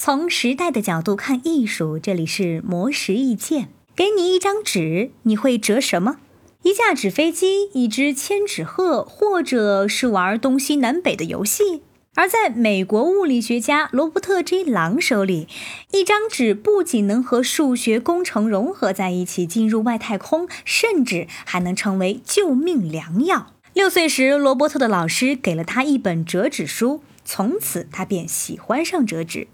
从时代的角度看艺术，这里是魔石意见。给你一张纸，你会折什么？一架纸飞机，一只千纸鹤，或者是玩东西南北的游戏？而在美国物理学家罗伯特 ·J· 朗手里，一张纸不仅能和数学工程融合在一起，进入外太空，甚至还能成为救命良药。六岁时，罗伯特的老师给了他一本折纸书，从此他便喜欢上折纸。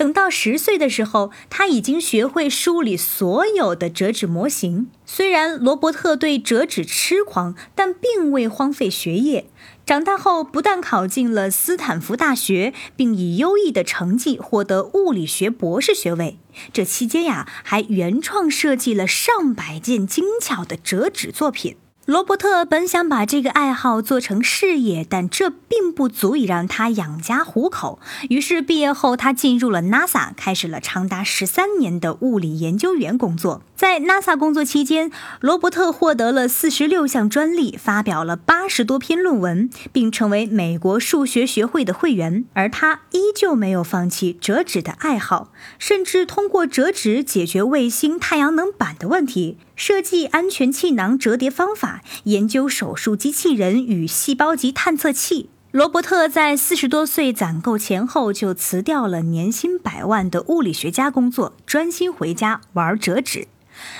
等到十岁的时候，他已经学会梳理所有的折纸模型。虽然罗伯特对折纸痴狂，但并未荒废学业。长大后，不但考进了斯坦福大学，并以优异的成绩获得物理学博士学位。这期间呀，还原创设计了上百件精巧的折纸作品。罗伯特本想把这个爱好做成事业，但这并不足以让他养家糊口。于是毕业后，他进入了 NASA，开始了长达十三年的物理研究员工作。在 NASA 工作期间，罗伯特获得了四十六项专利，发表了八十多篇论文，并成为美国数学学会的会员。而他依旧没有放弃折纸的爱好，甚至通过折纸解决卫星太阳能板的问题。设计安全气囊折叠方法，研究手术机器人与细胞级探测器。罗伯特在四十多岁攒够钱后，就辞掉了年薪百万的物理学家工作，专心回家玩折纸。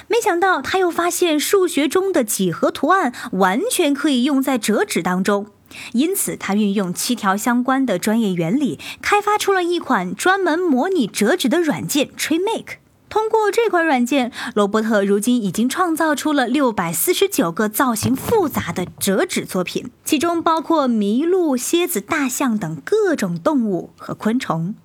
没想到，他又发现数学中的几何图案完全可以用在折纸当中，因此他运用七条相关的专业原理，开发出了一款专门模拟折纸的软件 TreeMake。通过这款软件，罗伯特如今已经创造出了六百四十九个造型复杂的折纸作品，其中包括麋鹿、蝎子、大象等各种动物和昆虫。